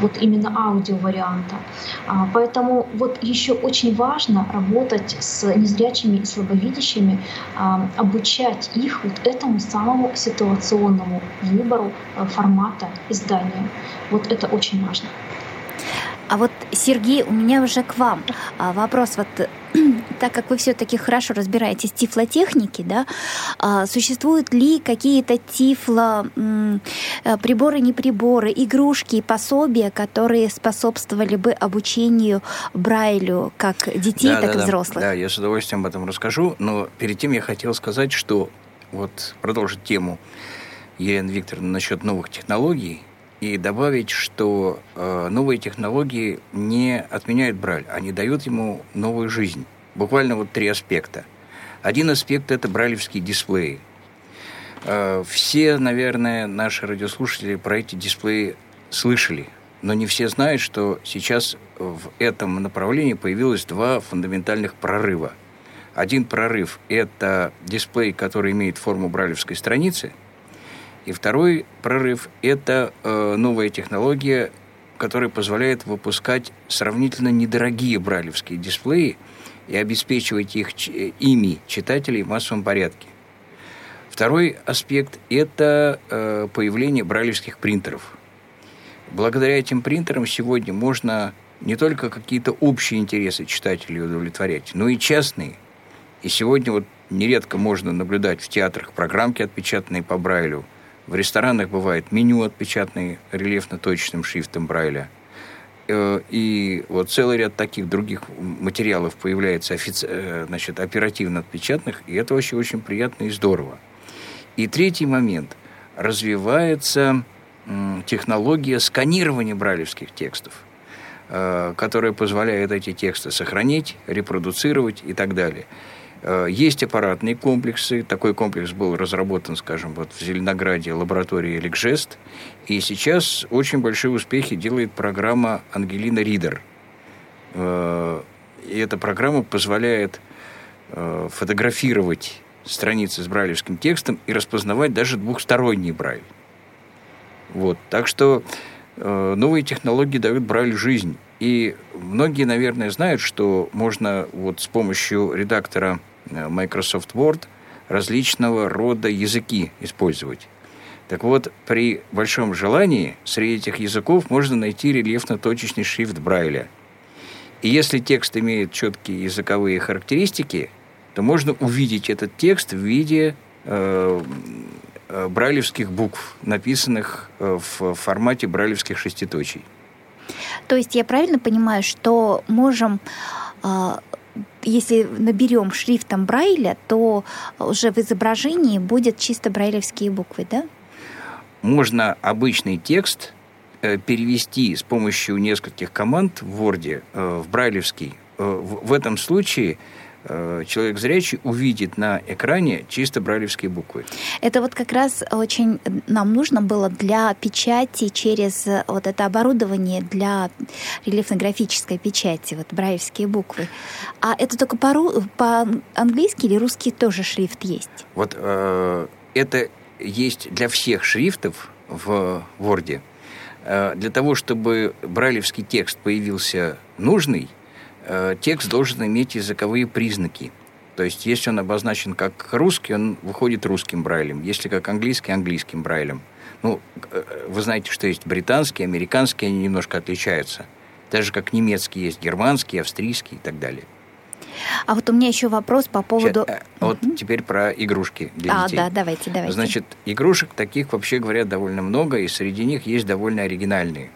E: вот именно аудиоварианта. А, поэтому вот еще еще очень важно работать с незрячими и слабовидящими, обучать их вот этому самому ситуационному выбору э, формата издания. Вот это очень важно.
C: А вот, Сергей, у меня уже к вам а, вопрос. Вот так как вы все-таки хорошо разбираетесь в тифлотехнике, да, а, существуют ли какие-то тифло э, приборы, не приборы, игрушки, пособия, которые способствовали бы обучению Брайлю как детей, да, так да, и взрослых?
D: Да, я с удовольствием об этом расскажу, но перед тем я хотел сказать, что вот продолжить тему Елены Викторовны насчет новых технологий – и добавить, что э, новые технологии не отменяют Брайль, они дают ему новую жизнь. Буквально вот три аспекта. Один аспект – это брайлевские дисплеи. Э, все, наверное, наши радиослушатели про эти дисплеи слышали. но не все знают, что сейчас в этом направлении появилось два фундаментальных прорыва. Один прорыв – это дисплей, который имеет форму брайлевской страницы, и второй прорыв – это э, новая технология, которая позволяет выпускать сравнительно недорогие брайлевские дисплеи и обеспечивать их ими читателей в массовом порядке. Второй аспект – это э, появление брайлевских принтеров. Благодаря этим принтерам сегодня можно не только какие-то общие интересы читателей удовлетворять, но и частные. И сегодня вот нередко можно наблюдать в театрах программки, отпечатанные по Брайлю. В ресторанах бывает меню, отпечатанные рельефно-точечным шрифтом Брайля. Э, и вот целый ряд таких других материалов появляется офици... Э, значит, оперативно отпечатанных, и это вообще очень приятно и здорово. И третий момент. Развивается технология сканирования брайлевских текстов, э, которая позволяет эти тексты сохранить, репродуцировать и так далее. Э, есть аппаратные комплексы. Такой комплекс был разработан, скажем, вот в Зеленограде лаборатории Эликжест. И сейчас очень большие успехи делает программа Ангелина Ридер. Э, и эта программа позволяет фотографировать страницы с брайлевским текстом и распознавать даже двухсторонний брайль. Вот. Так что э, новые технологии дают Брайлю жизнь. И многие, наверное, знают, что можно вот с помощью редактора э, Microsoft Word различного рода языки использовать. Так вот, при большом желании среди этих языков можно найти рельефно-точечный шрифт Брайля. И если текст имеет четкие языковые характеристики, то можно увидеть этот текст в виде э, э, брайлевских букв, написанных э, в формате брайлевских шеститочий.
C: То есть я правильно понимаю, что можем э, если наберем шрифтом Брайля, то уже в изображении будет чисто брайлевские буквы, да?
D: Можно обычный текст перевести с помощью нескольких команд в Word в брайлевский. В этом случае Э, человек зрячий увидит на экране чисто брайлевские буквы.
C: Это вот как раз очень нам нужно было для печати через э, вот это оборудование для рельефно-графической печати, вот брайлевские буквы. А это только по-английски по или русский тоже шрифт есть?
D: Вот э, это есть для всех шрифтов в Word. Э, для того, чтобы брайлевский текст появился нужный, Э, текст должен иметь языковые признаки. То есть, если он обозначен как русский, он выходит русским брайлем. Если как английский, английским брайлем. Ну, э, вы знаете, что есть британский, американский, они немножко отличаются. Даже как немецкий есть германский, австрийский и так далее.
C: А вот у меня еще вопрос по поводу...
D: Сейчас, вот угу. теперь про игрушки для
C: а,
D: детей.
C: да, давайте, давайте.
D: Значит, игрушек таких, вообще говоря, довольно много, и среди них есть довольно оригинальные.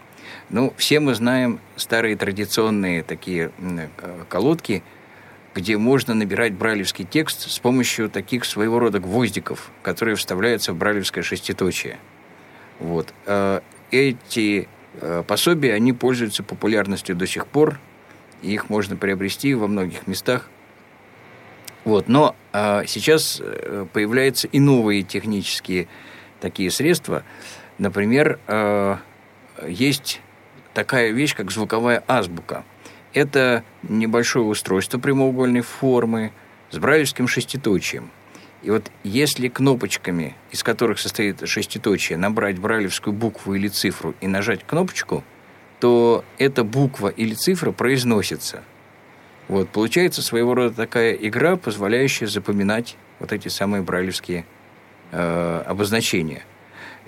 D: Ну, все мы знаем старые традиционные такие э, колодки, где можно набирать брайлевский текст с помощью таких своего рода гвоздиков, которые вставляются в брайлевское шеститочие. Вот. Э, эти э, пособия, они пользуются популярностью до сих пор, и их можно приобрести во многих местах. Вот. Но сейчас появляются и новые технические такие средства. Например, есть такая вещь, как звуковая азбука. Это небольшое устройство прямоугольной формы с брайлевским шеститочием. И вот если кнопочками, из которых состоит шеститочие, набрать брайлевскую букву или цифру и нажать кнопочку, то эта буква или цифра произносится. Вот, получается своего рода такая игра, позволяющая запоминать вот эти самые брайлевские э, обозначения.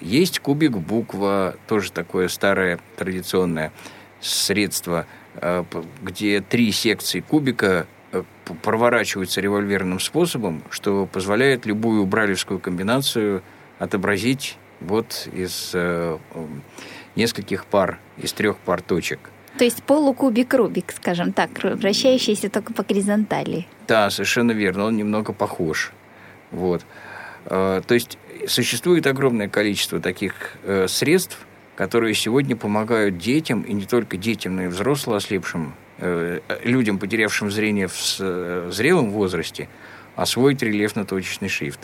D: Есть кубик буква, тоже такое старое традиционное средство, э, где три секции кубика э, проворачиваются револьверным способом, что позволяет любую бралевскую комбинацию отобразить вот из э, нескольких пар, из трех пар точек.
C: То есть полукубик Рубик, скажем так, вращающийся только по горизонтали.
D: Да, совершенно верно, он немного похож. Вот. То есть существует огромное количество таких э, средств, которые сегодня помогают детям, и не только детям, но и взрослым ослепшим, э, людям, потерявшим зрение в э, зрелом возрасте, освоить рельефно-точечный шрифт.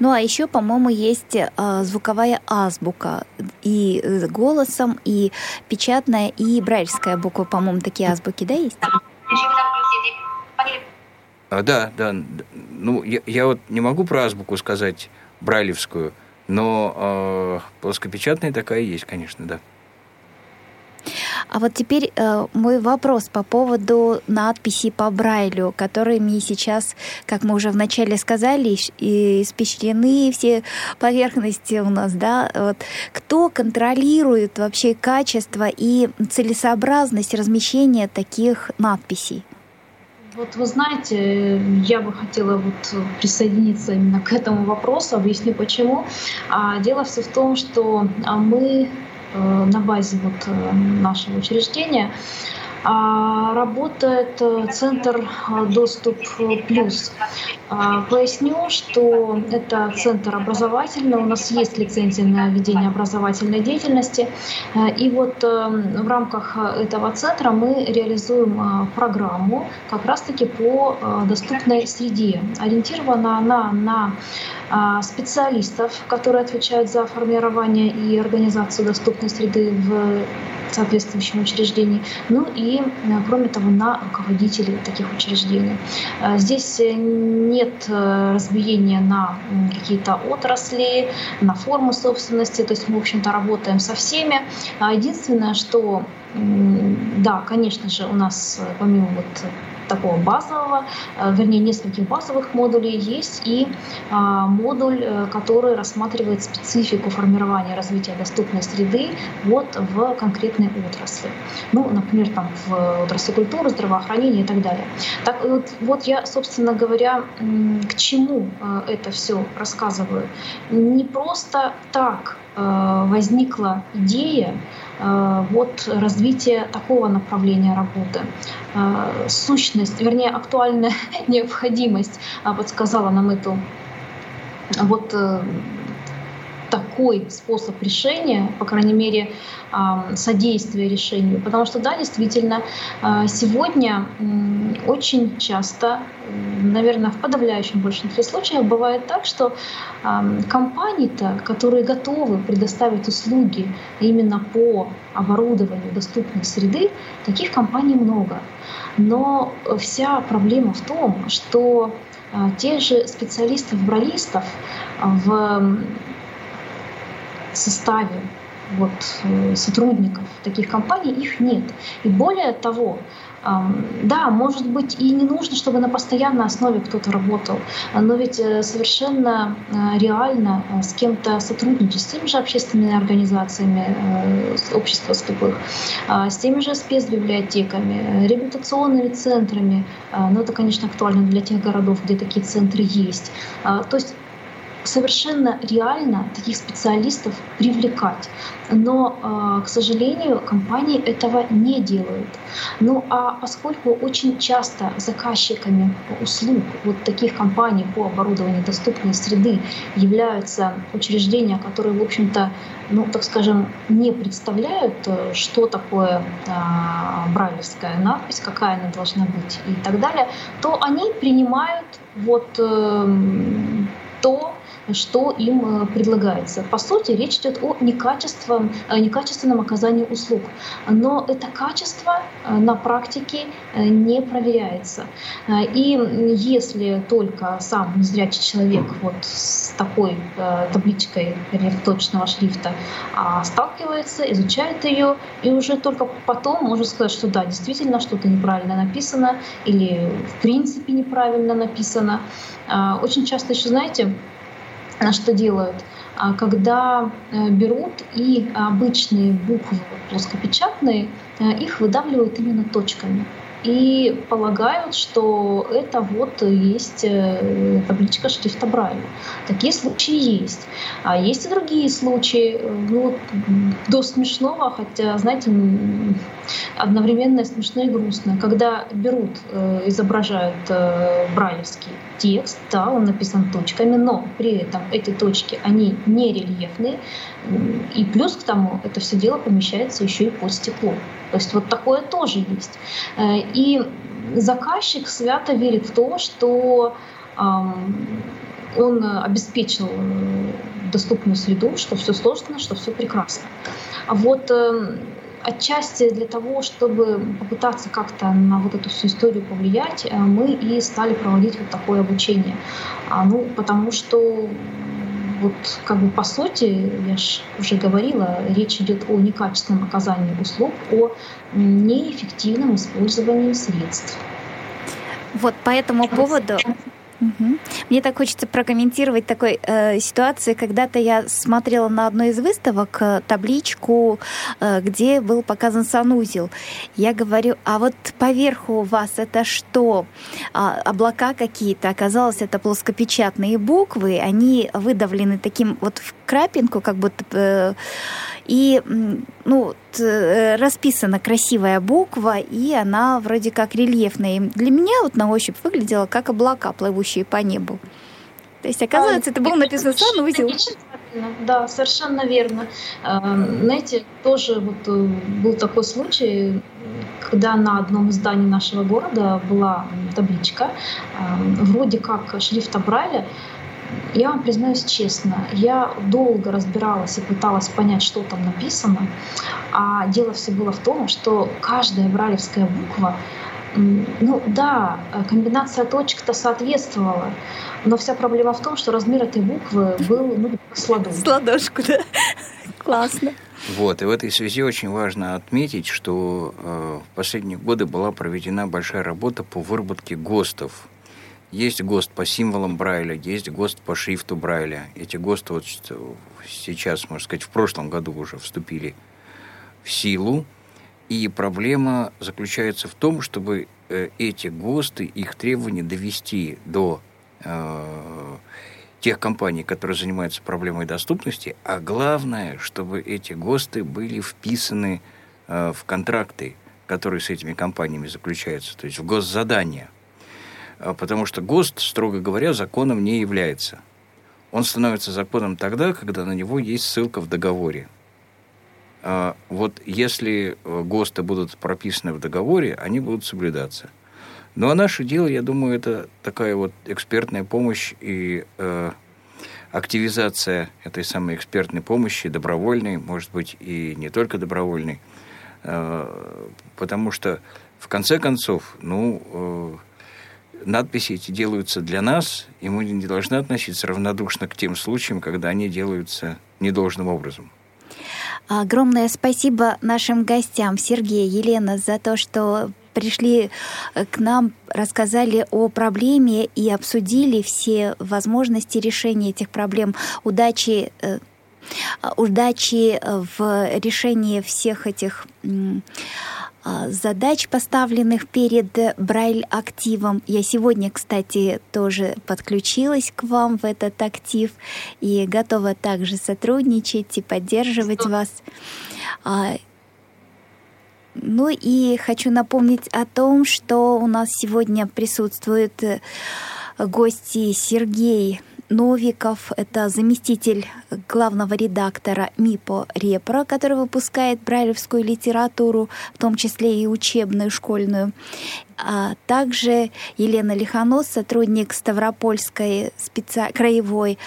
C: Ну а еще, по-моему, есть э, звуковая азбука и голосом, и печатная, и брайльская буква, по-моему, такие азбуки, да, есть?
D: А, да, да. Ну, я, я вот не могу про азбуку сказать брайлевскую, но э, плоскопечатная такая есть, конечно, да.
C: А вот теперь э, мой вопрос по поводу надписи по Брайлю, которыми сейчас, как мы уже вначале сказали, испещрены все поверхности у нас, да? Вот. Кто контролирует вообще качество и целесообразность размещения таких надписей?
E: Вот вы знаете, я бы хотела вот присоединиться именно к этому вопросу, объясню почему. А дело все в том, что а, мы Э, на базе вот э, нашего учреждения работает э, центр «Доступ плюс». А, поясню, что это центр образовательный, у нас есть лицензия на ведение образовательной деятельности. И вот в рамках этого центра мы реализуем программу как раз-таки по доступной среде. Ориентирована она на а, специалистов, которые отвечают за формирование и организацию доступной среды в соответствующем учреждении, ну и, э, кроме того, на руководителей таких учреждений. Э, здесь нет э, разбиения на какие-то отрасли, на форму собственности, то есть мы, в общем-то, работаем со всеми. А единственное, что да, конечно же, у нас помимо вот такого базового, э, вернее, нескольких базовых модулей есть и а, модуль, э, который рассматривает специфику формирования развития доступной среды вот в конкретной отрасли. Ну, например, там в отрасли культуры, здравоохранения и так далее. Так вот, вот я, собственно говоря, к чему э, это все рассказываю. Не просто так возникла идея Э, вот развитие такого направления работы. Э, сущность, вернее, актуальная необходимость а, подсказала нам эту вот э, такой способ решения, по крайней мере, содействия решению. Потому что, да, действительно, а, сегодня очень часто, наверное, в подавляющем большинстве случаев бывает так, что компании-то, которые готовы предоставить услуги именно по оборудованию доступной среды, таких компаний много. Но вся проблема в том, что а, те же специалистов-бралистов в составе вот, э, сотрудников таких компаний, их нет. И более того, да, может быть, и не нужно, чтобы на постоянной основе кто-то работал, но ведь э, совершенно э, реально с кем-то сотрудничать, с теми же общественными организациями общества слепых, с теми же спецбиблиотеками, реабилитационными центрами, но это, конечно, актуально для тех городов, где такие центры есть. То есть совершенно реально таких специалистов привлекать. Но, а, к сожалению, компании этого не делают. Ну а поскольку очень часто заказчиками услуг вот таких компаний по оборудованию доступной среды являются учреждения, которые, в общем-то, ну, так скажем, не представляют, э, что такое э, брайлевская надпись, какая она должна быть и так далее, то они принимают вот э, то, что им э, предлагается. По сути, речь идет о некачественном, некачественном оказании услуг. Но это качество э, на практике э, не проверяется. И если только сам незрячий человек вот с такой табличкой точного шрифта а, сталкивается, изучает ее, и уже только потом может сказать, что да, действительно что-то неправильно написано или в принципе неправильно написано. Очень часто еще, знаете, что делают? А когда э, берут и обычные буквы плоскопечатные, э, их выдавливают именно точками и полагают, что это вот есть э, табличка шрифта Брайля. Такие случаи есть. А есть и другие случаи, ну, до смешного, хотя, знаете, одновременно смешно и грустно, когда берут, э, изображают э, брайлевский текст, да, он написан точками, но при этом эти точки, они не рельефные, и плюс к тому, это все дело помещается еще и под стекло. То есть вот такое тоже есть. И заказчик свято верит в то, что он обеспечил доступную среду, что все сложно, что все прекрасно. А вот отчасти для того, чтобы попытаться как-то на вот эту всю историю повлиять, э, мы и стали проводить вот такое обучение. А, ну, потому что вот как бы по сути, я же уже говорила, речь идет о некачественном оказании услуг, о неэффективном использовании средств.
C: Вот по этому поводу Угу. Мне так хочется прокомментировать такой э, ситуации. Когда-то я смотрела на одной из выставок э, табличку, э, где был показан санузел. Я говорю, а вот поверху у вас это что? А, облака какие-то? Оказалось, это плоскопечатные буквы. Они выдавлены таким вот в крапинку, как будто... Э, и ну, э, расписана красивая буква, и она вроде как рельефная. для меня вот на ощупь выглядела как облака, плывущие по небу. То есть, оказывается, а, это был написан санузел.
E: Да, совершенно верно. Эм, знаете, тоже вот э, был такой случай, когда на одном из зданий нашего города была табличка, эм, вроде как шрифта Брайля, я вам признаюсь честно, я долго разбиралась и пыталась понять, что там написано. А дело все было в том, что каждая бралевская буква ну да, комбинация точек-то соответствовала, но вся проблема в том, что размер этой буквы был ну, с ладошку.
C: С ладошку, да. Классно.
D: Вот, и в этой связи очень важно отметить, что э, в последние годы была проведена большая работа по выработке ГОСТов, есть ГОСТ по символам Брайля, есть ГОСТ по шрифту Брайля. Эти ГОСТы вот сейчас, можно сказать, в прошлом году уже вступили в силу. И проблема заключается в том, чтобы э, эти ГОСТы, их требования довести до э, тех компаний, которые занимаются проблемой доступности, а главное, чтобы эти ГОСТы были вписаны э, в контракты, которые с этими компаниями заключаются, то есть в госзадания – потому что ГОСТ, строго говоря, законом не является. Он становится законом тогда, когда на него есть ссылка в договоре. А, вот если э, ГОСТы будут прописаны в договоре, они будут соблюдаться. Ну а наше дело, я думаю, это такая вот экспертная помощь и э, активизация этой самой экспертной помощи, добровольной, может быть, и не только добровольной, э, потому что в конце концов, ну, э, надписи эти делаются для нас, и мы не должны относиться равнодушно к тем случаям, когда они делаются недолжным образом.
C: Огромное спасибо нашим гостям, Сергею, Елена, за то, что пришли э, к нам, рассказали о проблеме и обсудили все возможности решения этих проблем. Удачи э, удачи в решении всех этих задач, поставленных перед Брайль-активом. Я сегодня, кстати, тоже подключилась к вам в этот актив и готова также сотрудничать и поддерживать Что? вас. А, ну и хочу напомнить о том, что у нас сегодня присутствует э, гости Сергей Новиков, это заместитель главного редактора МИПО «Репро», который выпускает брайлевскую литературу, в том числе и учебную, школьную. А также Елена Лиханос, сотрудник Ставропольской специ... краевой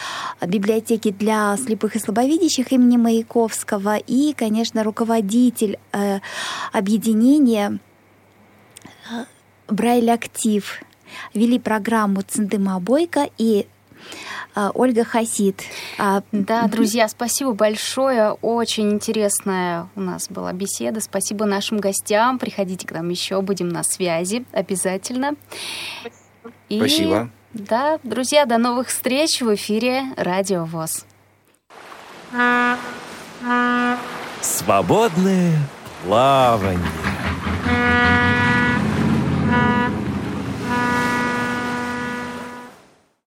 C: библиотеки для слепых и слабовидящих имени Маяковского и, конечно, руководитель э, объединения э, Брайль Актив. Вели программу Цендыма Бойко и Ольга Хасид.
B: А, да, друзья, спасибо большое. Очень интересная у нас была беседа. Спасибо нашим гостям. Приходите к нам еще, будем на связи обязательно.
D: И, спасибо.
B: Да, друзья, до новых встреч в эфире Радио ВОЗ.
A: Свободное плавание.